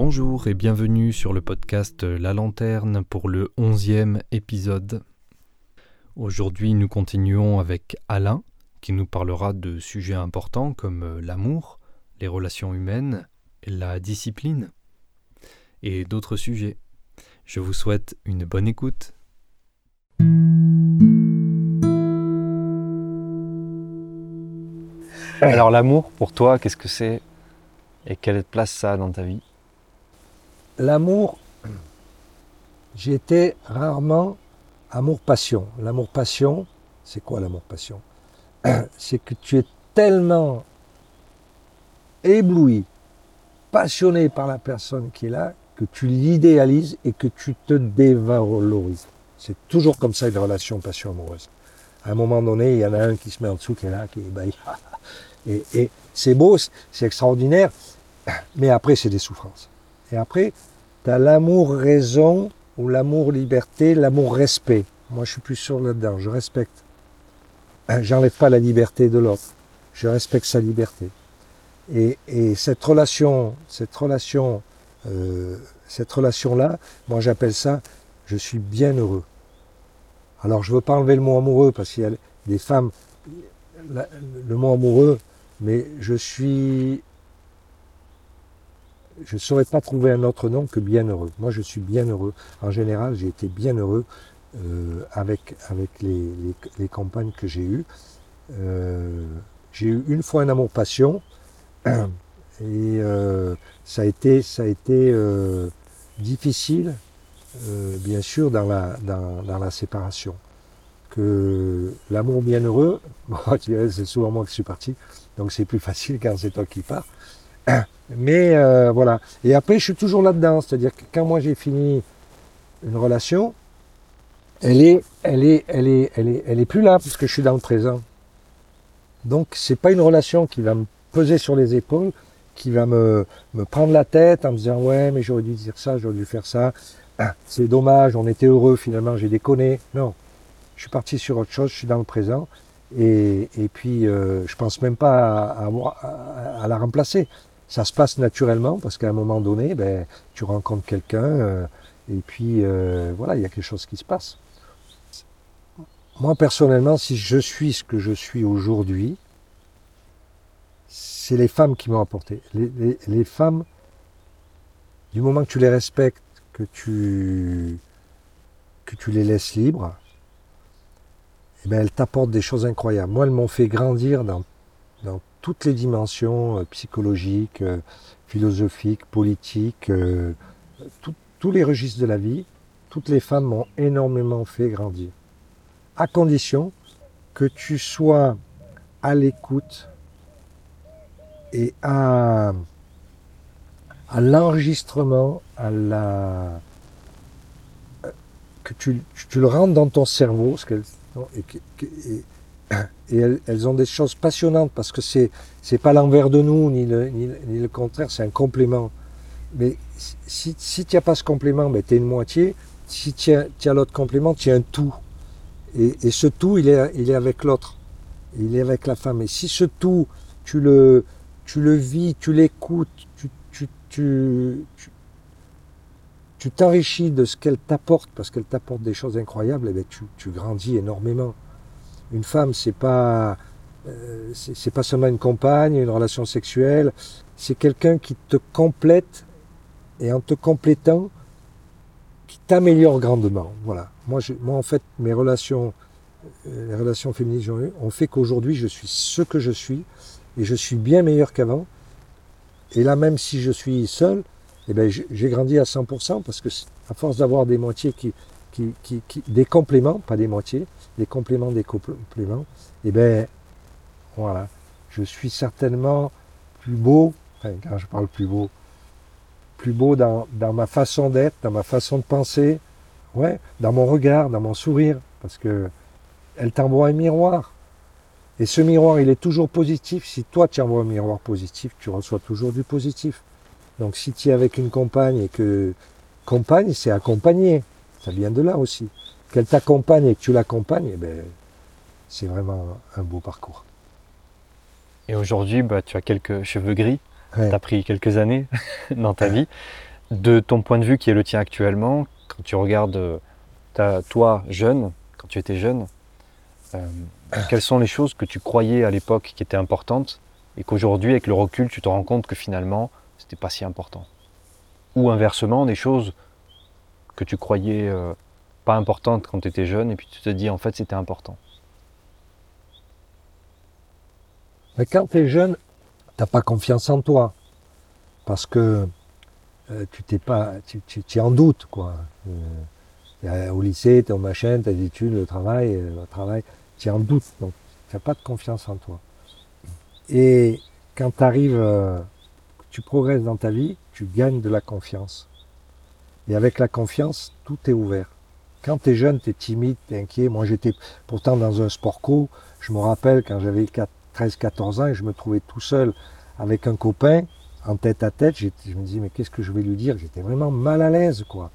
Bonjour et bienvenue sur le podcast La Lanterne pour le onzième épisode. Aujourd'hui nous continuons avec Alain qui nous parlera de sujets importants comme l'amour, les relations humaines, la discipline et d'autres sujets. Je vous souhaite une bonne écoute. Alors l'amour, pour toi, qu'est-ce que c'est? Et quelle place ça a dans ta vie? L'amour, j'étais rarement amour-passion. L'amour-passion, c'est quoi l'amour-passion? C'est que tu es tellement ébloui, passionné par la personne qui est là, que tu l'idéalises et que tu te dévalorises. C'est toujours comme ça une relation passion amoureuse. À un moment donné, il y en a un qui se met en dessous, qui est là, qui. Et, et c'est beau, c'est extraordinaire, mais après, c'est des souffrances. Et après, tu as l'amour-raison ou l'amour-liberté, l'amour-respect. Moi, je suis plus sûr là-dedans. Je respecte. J'enlève pas la liberté de l'autre. Je respecte sa liberté. Et, cette relation, cette relation, euh, cette relation-là, moi j'appelle ça, je suis bien heureux. Alors je veux pas enlever le mot amoureux parce qu'il y a des femmes, le mot amoureux, mais je suis, je ne saurais pas trouver un autre nom que bien heureux. Moi je suis bien heureux. En général, j'ai été bien heureux euh, avec, avec les, les, compagnes que j'ai eues. Euh, j'ai eu une fois un amour-passion, et euh, ça a été, ça a été euh, difficile, euh, bien sûr, dans la, dans, dans la séparation. Que l'amour bienheureux, c'est souvent moi qui suis parti, donc c'est plus facile quand c'est toi qui pars. Mais voilà. Et après, je suis toujours là-dedans. C'est-à-dire que quand moi j'ai fini une relation, elle est, elle est, elle est, elle est, elle est plus là parce que je suis dans le présent. Donc c'est pas une relation qui va me peser sur les épaules, qui va me, me prendre la tête en me disant ouais mais j'aurais dû dire ça, j'aurais dû faire ça. Ah, c'est dommage, on était heureux finalement, j'ai déconné. Non, je suis parti sur autre chose, je suis dans le présent. Et, et puis euh, je pense même pas à, à, à, la remplacer. Ça se passe naturellement parce qu'à un moment donné, ben, tu rencontres quelqu'un euh, et puis euh, voilà, il y a quelque chose qui se passe. Moi personnellement, si je suis ce que je suis aujourd'hui, c'est les femmes qui m'ont apporté. Les, femmes, du moment que tu les respectes, que tu, que tu les laisses libres, eh ben, elles t'apportent des choses incroyables. Moi, elles m'ont fait grandir dans, dans toutes les dimensions euh, psychologiques, euh, philosophiques, politiques, euh, tous les registres de la vie. Toutes les femmes m'ont énormément fait grandir. À condition que tu sois à l'écoute et à, à l'enregistrement, à la que tu, le rentres dans ton cerveau, et, et, elles, ont des choses passionnantes parce que c'est c'est pas l'envers de nous ni le, ni, le contraire, c'est un complément. Mais si, si tu n'as pas ce complément, ben, tu es une moitié. Si tu as, l'autre complément, tu as un tout. Et, et, ce tout, il est, il est avec l'autre. Il est avec la femme. Et si ce tout, tu le, tu le vis, tu l'écoutes, tu, tu, tu, tu t'enrichis de ce qu'elle t'apporte, parce qu'elle t'apporte des choses incroyables, et eh bien tu, tu, grandis énormément. Une femme, c'est pas, euh, c'est pas seulement une compagne, une relation sexuelle, c'est quelqu'un qui te complète, et en te complétant, qui t'améliore grandement. Voilà. Moi, je, moi, en fait, mes relations, euh, les relations féminines ont fait qu'aujourd'hui, je suis ce que je suis, et je suis bien meilleur qu'avant. Et là, même si je suis seul, eh ben, j'ai grandi à 100% parce que à force d'avoir des moitiés qui, qui, qui, des compléments, pas des moitiés, des compléments, des compléments, et eh ben, voilà, je suis certainement plus beau, enfin, quand je parle plus beau, plus beau dans, ma façon d'être, dans ma façon de penser, ouais, dans mon regard, dans mon sourire, parce que elle t'envoie un miroir. Et ce miroir, il est toujours positif. Si toi, tu envoies un miroir positif, tu reçois toujours du positif. Donc si tu es avec une compagne et que compagne, c'est accompagner. Ça vient de là aussi. Qu'elle t'accompagne et que tu l'accompagnes, eh ben, c'est vraiment un beau parcours. Et aujourd'hui, bah, tu as quelques cheveux gris. Tu as pris quelques années dans ta vie. De ton point de vue qui est le tien actuellement, quand tu regardes ta, toi jeune, quand tu étais jeune, euh, quelles sont les choses que tu croyais à l'époque qui étaient importantes et qu'aujourd'hui, avec le recul, tu te rends compte que finalement, c'était pas si important? Ou inversement, des choses que tu croyais euh, pas importantes quand tu étais jeune et puis tu te dis en fait c'était important Mais quand tu es jeune, tu n'as pas confiance en toi. Parce que euh, tu t'es pas, tu, tu, es en doute, quoi. Euh, au lycée, tu es au machin, tes études, le travail, le travail, tu es en doute. Donc, tu n'as pas de confiance en toi. Et quand tu arrives, tu progresses dans ta vie, tu gagnes de la confiance. Et avec la confiance, tout est ouvert. Quand tu es jeune, tu es timide, tu inquiet. Moi, j'étais pourtant dans un sport co. Je me rappelle quand j'avais 13-14 ans et je me trouvais tout seul avec un copain en tête à tête. Je me disais, mais qu'est-ce que je vais lui dire? J'étais vraiment mal à l'aise, quoi.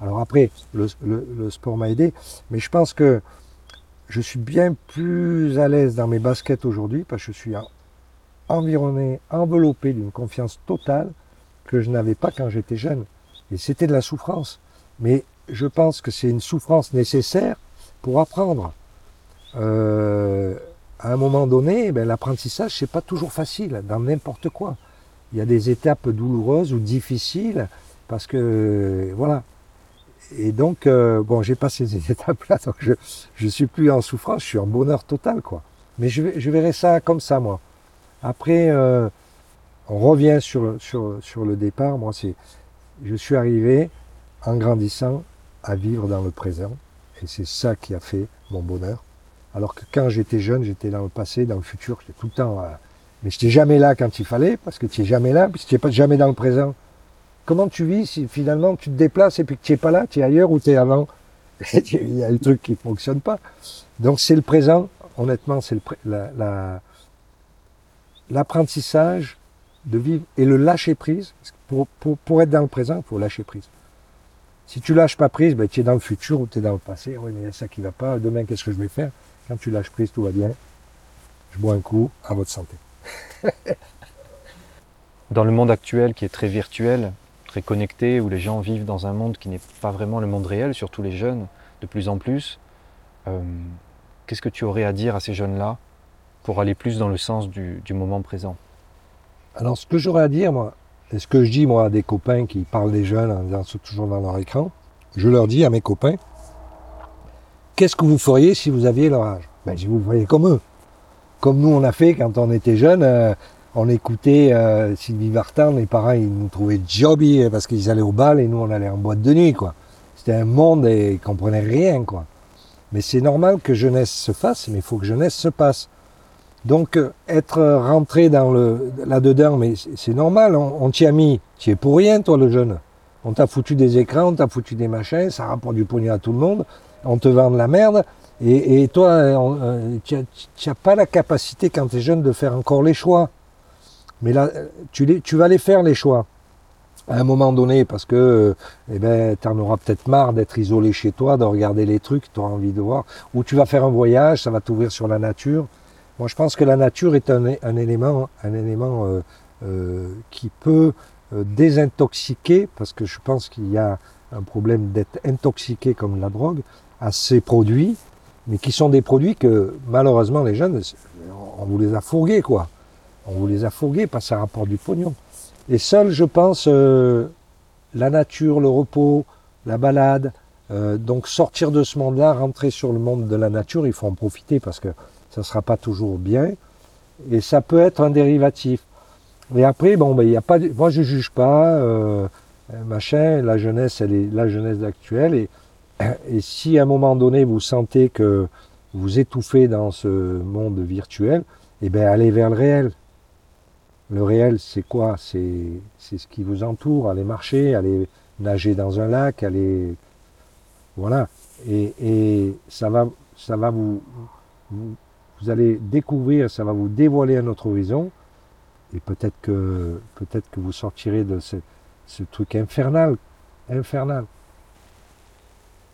Alors après, le, le sport m'a aidé, mais je pense que je suis bien plus à l'aise dans mes baskets aujourd'hui parce que je suis environné, enveloppé d'une confiance totale que je n'avais pas quand j'étais jeune. Et c'était de la souffrance. Mais je pense que c'est une souffrance nécessaire pour apprendre. Euh, à un moment donné, ben, l'apprentissage, c'est pas toujours facile, dans n'importe quoi. Il y a des étapes douloureuses ou difficiles, parce que, voilà. Et donc, euh, bon, j'ai passé ces étapes-là, donc je, je suis plus en souffrance, je suis en bonheur total, quoi. Mais je, verrai ça comme ça, moi. Après, euh, on revient sur, sur, sur le départ. Moi, c'est, je suis arrivé en grandissant à vivre dans le présent. Et c'est ça qui a fait mon bonheur. Alors que quand j'étais jeune, j'étais dans le passé, dans le futur, j'étais tout le temps. Euh, mais je n'étais jamais là quand il fallait, parce que tu n'es jamais là, puis tu n'es jamais dans le présent. Comment tu vis si finalement tu te déplaces et puis que tu n'es pas là, tu es ailleurs ou tu es avant? Il y a un truc qui ne fonctionne pas. Donc c'est le présent, honnêtement, c'est la, l'apprentissage de vivre et le lâcher prise. Pour, pour, être dans le présent, il faut lâcher prise. Si tu lâches pas prise, ben, tu es dans le futur ou tu es dans le passé. Oui, mais il y a ça qui va pas. Demain, qu'est-ce que je vais faire? Quand tu lâches prise, tout va bien. Je bois un coup, à votre santé. dans le monde actuel qui est très virtuel, très connecté, où les gens vivent dans un monde qui n'est pas vraiment le monde réel, surtout les jeunes, de plus en plus, euh, qu'est-ce que tu aurais à dire à ces jeunes-là pour aller plus dans le sens du, moment présent? Alors, ce que j'aurais à dire, moi, et ce que je dis, moi, à des copains qui parlent des jeunes en disant toujours dans leur écran, je leur dis à mes copains, qu'est-ce que vous feriez si vous aviez leur âge? Ben, Si vous voyez comme eux. Comme nous, on a fait quand on était jeunes, euh, on écoutait euh, Sylvie Vartan, les parents, ils nous trouvaient jobby parce qu'ils allaient au bal et nous, on allait en boîte de nuit, quoi. C'était un monde et ils comprenaient rien, quoi. Mais c'est normal que jeunesse se fasse, mais il faut que jeunesse se passe. Donc euh, être rentré dans le là-dedans, mais c'est normal, on, t'y a mis, tu es pour rien toi le jeune. On t'a foutu des écrans, on t'a foutu des machins, ça rapporte du pognon à tout le monde, on te vend de la merde, et, toi, euh, tu n'as pas la capacité quand tu es jeune de faire encore les choix. Mais là, tu, vas les faire les choix. À un moment donné, parce que euh, eh ben, tu en auras peut-être marre d'être isolé chez toi, de regarder les trucs, tu auras envie de voir, ou tu vas faire un voyage, ça va t'ouvrir sur la nature, moi, je pense que la nature est un, élément, un élément euh, euh, qui peut euh, désintoxiquer, parce que je pense qu'il y a un problème d'être intoxiqué comme la drogue, à ces produits, mais qui sont des produits que malheureusement les jeunes, on vous les a fourgués, quoi. On vous les a fourgués parce que ça rapporte du pognon. Et seul, je pense, la nature, le repos, la balade, donc sortir de ce monde-là, rentrer sur le monde de la nature, il faut en profiter parce que ça ne sera pas toujours bien. Et ça peut être un dérivatif. Et après, bon, ben, y a pas, moi je juge pas, euh, machin, la jeunesse, elle est la jeunesse actuelle. Et, et si à un moment donné vous sentez que vous étouffez dans ce monde virtuel, eh bien allez vers le réel. Le réel, c'est quoi? C'est ce qui vous entoure. Allez marcher, allez nager dans un lac, allez. Voilà. Et, et ça va, ça va vous, vous vous allez découvrir, ça va vous dévoiler un autre horizon, et peut-être que, peut-être que vous sortirez de ce, truc infernal, infernal.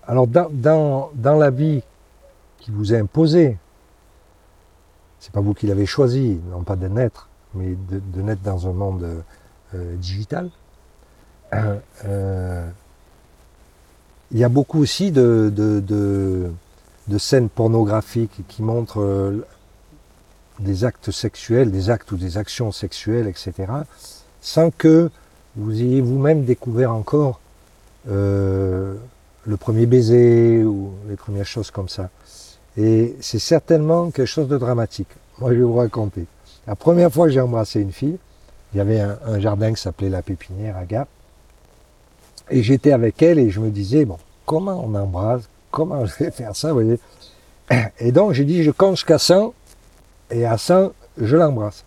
Alors dans, dans, la vie qui vous est imposée, c'est pas vous qui l'avez choisi, non pas de naître, mais de, naître dans un monde euh, digital, euh, il y a beaucoup aussi de, de scènes pornographiques qui montrent euh, des actes sexuels, des actes ou des actions sexuelles, etc., sans que vous ayez vous-même découvert encore euh, le premier baiser ou les premières choses comme ça. Et c'est certainement quelque chose de dramatique. Moi, je vais vous raconter. La première fois j'ai embrassé une fille, il y avait un jardin qui s'appelait la Pépinière à Gap. Et j'étais avec elle et je me disais, bon, comment on embrasse Comment je vais faire ça, vous voyez Et donc, j'ai dit, je compte jusqu'à 100 et à 100, je l'embrasse.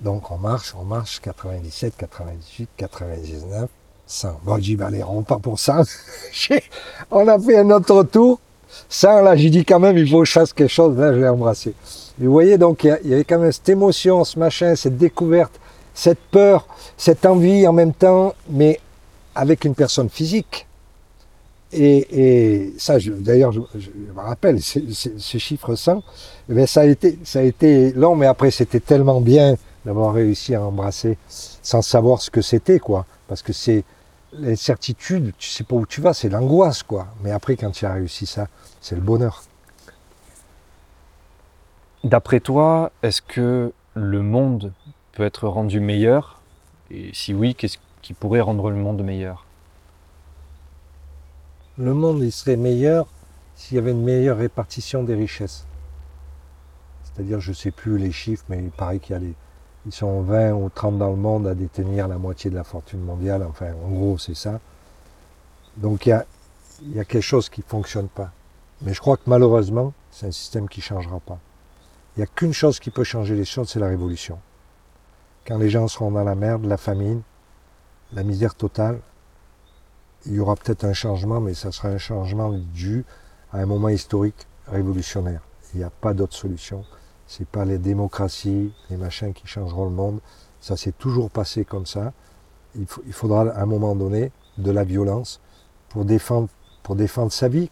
Donc, on marche, on marche, 97, 98, 99, 100. Bon, je dis, ben, allez, on part pour 100. on a fait un autre tour. 100, là, j'ai dit quand même, il faut que quelque chose. Là, je l'ai embrassé. Vous voyez, donc, il y, avait quand même cette émotion, ce machin, cette découverte, cette peur, cette envie en même temps, mais avec une personne physique. Et, et ça, d'ailleurs, je, je, me rappelle, ce chiffre 100, mais ça a été, ça a été long, mais après, c'était tellement bien d'avoir réussi à embrasser sans savoir ce que c'était, quoi. Parce que c'est l'incertitude, tu sais pas où tu vas, c'est l'angoisse, quoi. Mais après, quand tu as réussi ça, c'est le bonheur. D'après toi, est-ce que le monde peut être rendu meilleur? Et si oui, qu'est-ce qui pourrait rendre le monde meilleur? Le monde, il serait meilleur s'il y avait une meilleure répartition des richesses. C'est-à-dire, je ne sais plus les chiffres, mais il paraît qu'il y a les, ils sont 20 ou 30 dans le monde à détenir la moitié de la fortune mondiale. Enfin, en gros, c'est ça. Donc, il y a, il y a quelque chose qui ne fonctionne pas. Mais je crois que malheureusement, c'est un système qui ne changera pas. Il n'y a qu'une chose qui peut changer les choses, c'est la révolution. Quand les gens seront dans la merde, la famine, la misère totale, il y aura peut-être un changement, mais ça sera un changement dû à un moment historique révolutionnaire. Il n'y a pas d'autre solution. C'est pas les démocraties, les machins qui changeront le monde. Ça s'est toujours passé comme ça. Il, faudra à un moment donné de la violence pour défendre, sa vie.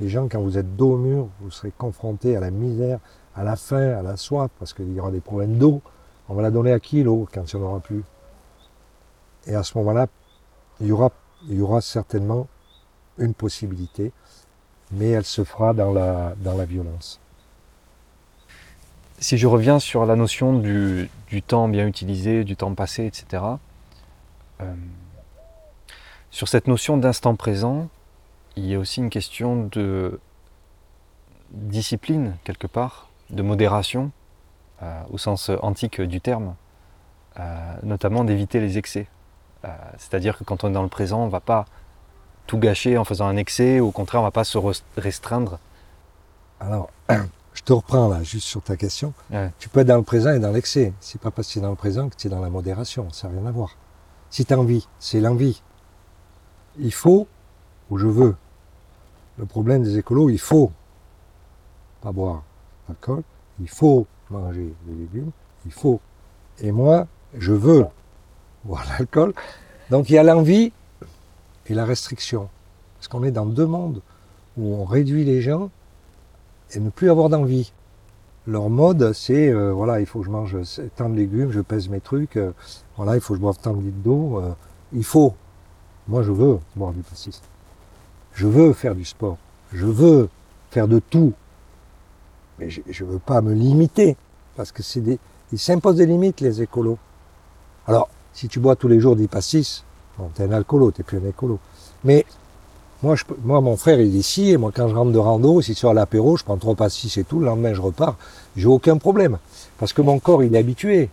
Les gens, quand vous êtes dos au mur, vous serez confrontés à la misère, à la faim, à la soif, parce qu'il y aura des problèmes d'eau. On va la donner à qui l'eau quand il n'y en aura plus? Et à ce moment-là, il y aura, il y aura certainement une possibilité, mais elle se fera dans la, violence. Si je reviens sur la notion du, du temps bien utilisé, du temps passé, etc., euh, sur cette notion d'instant présent, il y a aussi une question de discipline, quelque part, de modération, euh, au sens antique du terme, euh, notamment d'éviter les excès. Euh, C'est-à-dire que quand on est dans le présent, on ne va pas tout gâcher en faisant un excès, ou au contraire, on ne va pas se restreindre. Alors, je te reprends là, juste sur ta question. Ouais. Tu peux être dans le présent et dans l'excès. C'est pas parce que tu es dans le présent que tu es dans la modération. Ça n'a rien à voir. Si tu as envie, c'est l'envie. Il faut ou je veux. Le problème des écolos, il faut pas boire d'alcool, il faut manger des légumes, il faut. Et moi, je veux boire l'alcool. Donc il y a l'envie et la restriction. Parce qu'on est dans deux mondes où on réduit les gens et ne plus avoir d'envie. Leur mode, c'est, euh, voilà, il faut que je mange tant de légumes, je pèse mes trucs, euh, voilà, il faut que je boive tant de litres d'eau, euh, il faut. Moi, je veux boire du pastis. Je veux faire du sport. Je veux faire de tout. Mais je ne veux pas me limiter. Parce que c'est des. Ils s'imposent des limites, les écolos. Alors, si tu bois tous les jours des pastis, bon, t'es un alcoolo, t'es plus un écolo. Mais moi, je, moi, mon frère, il est ici, et moi, quand je rentre de rando, si sur l'apéro, je prends trois pastis et tout, le lendemain, je repars, j'ai aucun problème. Parce que mon corps, il est habitué.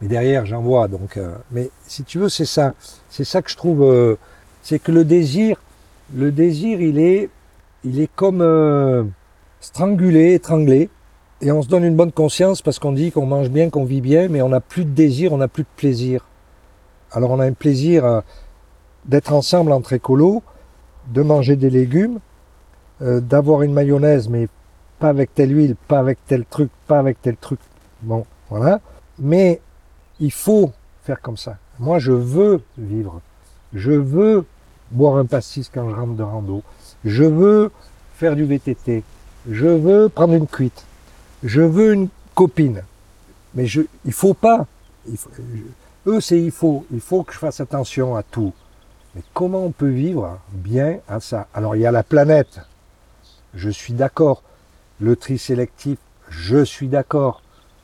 Mais derrière, j'en vois. Donc, euh, mais si tu veux, c'est ça. C'est ça que je trouve. Euh, c'est que le désir, le désir, il est, il est comme euh, strangulé, étranglé. Et on se donne une bonne conscience parce qu'on dit qu'on mange bien, qu'on vit bien, mais on n'a plus de désir, on n'a plus de plaisir. Alors on a un plaisir euh, d'être ensemble entre écolos, de manger des légumes, euh, d'avoir une mayonnaise, mais pas avec telle huile, pas avec tel truc, pas avec tel truc. Bon, voilà. Mais il faut faire comme ça. Moi, je veux vivre. Je veux boire un pastis quand je rentre de rando. Je veux faire du VTT. Je veux prendre une cuite. Je veux une copine. Mais je, il faut pas. Eux, c'est il faut. Il faut que je fasse attention à tout. Mais comment on peut vivre bien à ça? Alors, il y a la planète. Je suis d'accord. Le tri sélectif, je suis d'accord.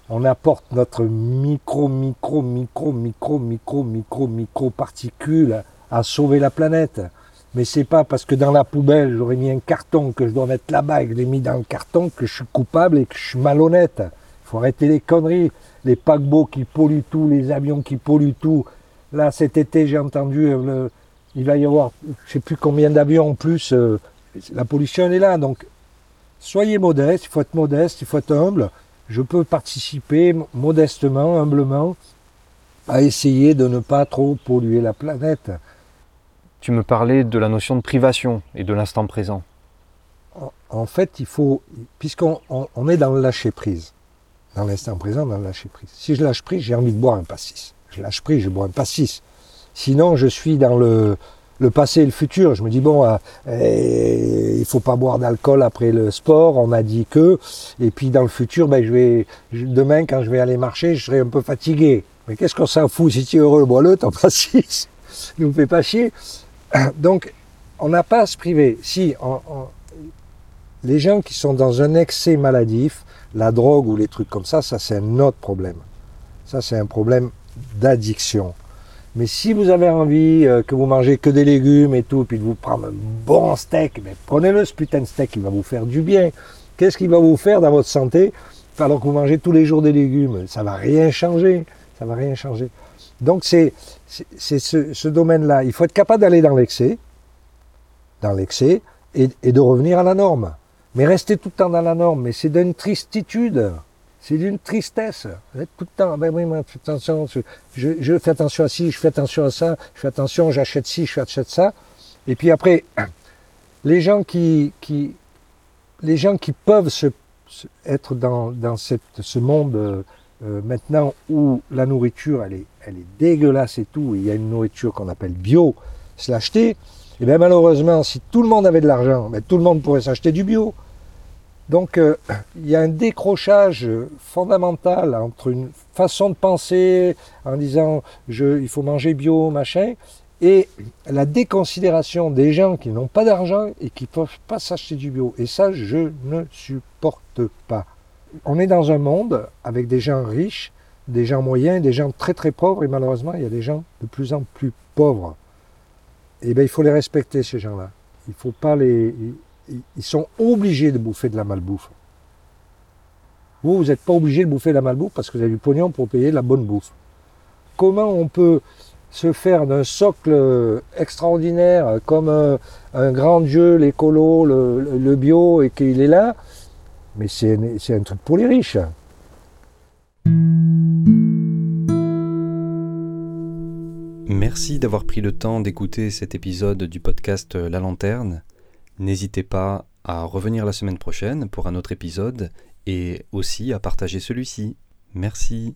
On apporte notre micro, micro, micro, micro, micro, micro, micro particules à sauver la planète. Mais c'est pas parce que dans la poubelle j'aurais mis un carton que je dois mettre là-bas et que je l'ai mis dans le carton que je suis coupable et que je suis malhonnête. Il faut arrêter les conneries. Les paquebots qui polluent tout, les avions qui polluent tout. Là, cet été, j'ai entendu, euh, il va y avoir, je sais plus combien d'avions en plus. Euh, la pollution, elle est là. Donc, soyez modeste. Il faut être modeste, il faut être humble. Je peux participer modestement, humblement, à essayer de ne pas trop polluer la planète. Tu me parlais de la notion de privation et de l'instant présent. En, fait, il faut, puisqu'on est dans le lâcher prise, dans l'instant présent, dans le lâcher prise. Si je lâche prise, j'ai envie de boire un pastis. Je lâche prise, je bois un pastis. Sinon, je suis dans le, le passé et le futur. Je me dis, bon, euh, eh, il faut pas boire d'alcool après le sport, on a dit que. Et puis dans le futur, ben, je vais, demain, quand je vais aller marcher, je serai un peu fatigué. Mais qu'est-ce qu'on s'en fout? Si tu es heureux, bois-le, t'en passis. ne me fais pas chier. Donc, on n'a pas à se priver. Si, les gens qui sont dans un excès maladif, la drogue ou les trucs comme ça, ça c'est un autre problème. Ça c'est un problème d'addiction. Mais si vous avez envie euh, que vous mangez que des légumes et tout, puis de vous prendre un bon steak, mais prenez-le ce putain de steak, il va vous faire du bien. Qu'est-ce qu'il va vous faire dans votre santé? Alors que vous mangez tous les jours des légumes Ça va rien changer. Ça va rien changer. Donc c'est ce, domaine-là. Il faut être capable d'aller dans l'excès, dans l'excès, et, de revenir à la norme. Mais rester tout le temps dans la norme, mais c'est d'une tristitude. C'est d'une tristesse. tout le temps, ben oui, moi, attention, je, je, fais attention à ci, je fais attention à ça, je fais attention, j'achète ci, je achète ça. Et puis après, les gens qui, qui, les gens qui peuvent se, être dans, dans cette, ce monde euh, maintenant où la nourriture elle est, elle est dégueulasse et tout, il y a une nourriture qu'on appelle bio, se l'acheter, et eh bien malheureusement, si tout le monde avait de l'argent, ben, tout le monde pourrait s'acheter du bio. Donc euh, il y a un décrochage fondamental entre une façon de penser en disant je, il faut manger bio, machin, et la déconsidération des gens qui n'ont pas d'argent et qui ne peuvent pas s'acheter du bio. Et ça, je ne supporte pas on est dans un monde avec des gens riches, des gens moyens, des gens très très pauvres, et malheureusement, il y a des gens de plus en plus pauvres. Et eh bien, il faut les respecter, ces gens-là. Il faut pas les. Ils sont obligés de bouffer de la malbouffe. Vous, vous n'êtes pas obligé de bouffer de la malbouffe parce que vous avez du pognon pour payer de la bonne bouffe. Comment on peut se faire d'un socle extraordinaire comme un, grand dieu, l'écolo, le bio, et qu'il est là, mais c'est un truc pour les riches. Merci d'avoir pris le temps d'écouter cet épisode du podcast La Lanterne. N'hésitez pas à revenir la semaine prochaine pour un autre épisode et aussi à partager celui-ci. Merci.